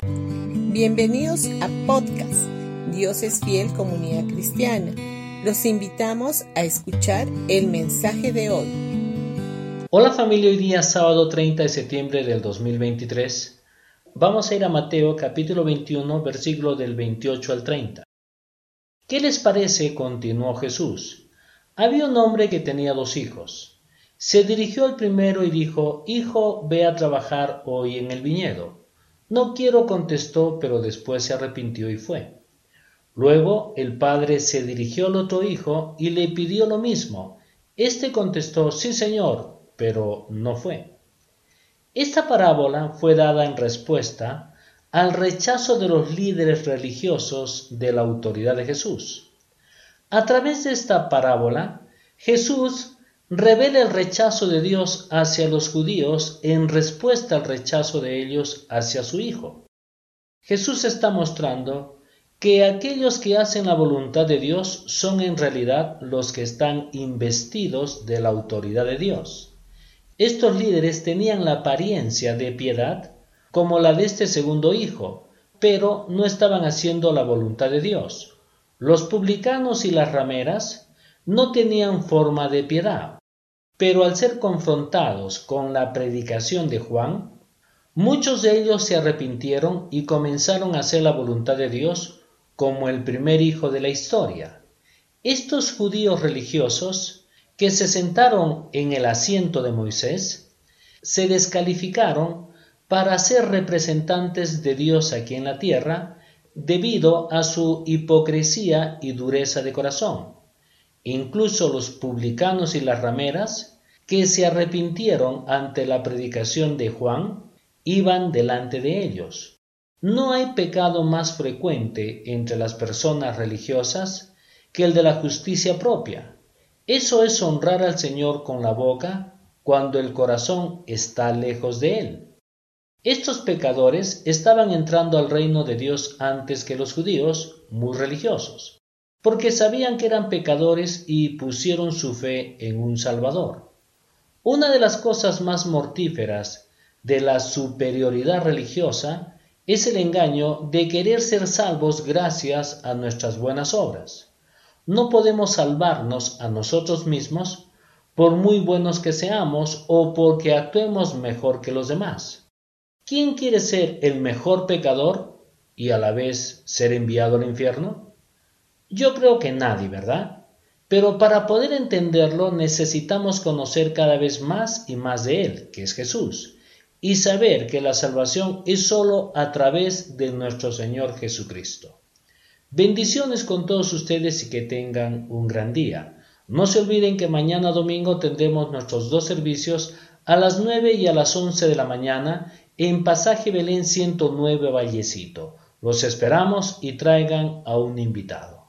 Bienvenidos a podcast Dios es fiel comunidad cristiana. Los invitamos a escuchar el mensaje de hoy. Hola familia, hoy día sábado 30 de septiembre del 2023. Vamos a ir a Mateo capítulo 21 versículo del 28 al 30. ¿Qué les parece? continuó Jesús. Había un hombre que tenía dos hijos. Se dirigió al primero y dijo, Hijo, ve a trabajar hoy en el viñedo. No quiero, contestó, pero después se arrepintió y fue. Luego el padre se dirigió al otro hijo y le pidió lo mismo. Este contestó, Sí, señor, pero no fue. Esta parábola fue dada en respuesta al rechazo de los líderes religiosos de la autoridad de Jesús. A través de esta parábola, Jesús revela el rechazo de Dios hacia los judíos en respuesta al rechazo de ellos hacia su Hijo. Jesús está mostrando que aquellos que hacen la voluntad de Dios son en realidad los que están investidos de la autoridad de Dios. Estos líderes tenían la apariencia de piedad como la de este segundo hijo, pero no estaban haciendo la voluntad de Dios. Los publicanos y las rameras no tenían forma de piedad, pero al ser confrontados con la predicación de Juan, muchos de ellos se arrepintieron y comenzaron a hacer la voluntad de Dios como el primer hijo de la historia. Estos judíos religiosos que se sentaron en el asiento de Moisés, se descalificaron para ser representantes de Dios aquí en la tierra debido a su hipocresía y dureza de corazón. Incluso los publicanos y las rameras, que se arrepintieron ante la predicación de Juan, iban delante de ellos. No hay pecado más frecuente entre las personas religiosas que el de la justicia propia. Eso es honrar al Señor con la boca cuando el corazón está lejos de Él. Estos pecadores estaban entrando al reino de Dios antes que los judíos, muy religiosos, porque sabían que eran pecadores y pusieron su fe en un Salvador. Una de las cosas más mortíferas de la superioridad religiosa es el engaño de querer ser salvos gracias a nuestras buenas obras. No podemos salvarnos a nosotros mismos por muy buenos que seamos o porque actuemos mejor que los demás. ¿Quién quiere ser el mejor pecador y a la vez ser enviado al infierno? Yo creo que nadie, ¿verdad? Pero para poder entenderlo necesitamos conocer cada vez más y más de Él, que es Jesús, y saber que la salvación es sólo a través de nuestro Señor Jesucristo. Bendiciones con todos ustedes y que tengan un gran día. No se olviden que mañana domingo tendremos nuestros dos servicios a las 9 y a las 11 de la mañana en Pasaje Belén 109 Vallecito. Los esperamos y traigan a un invitado.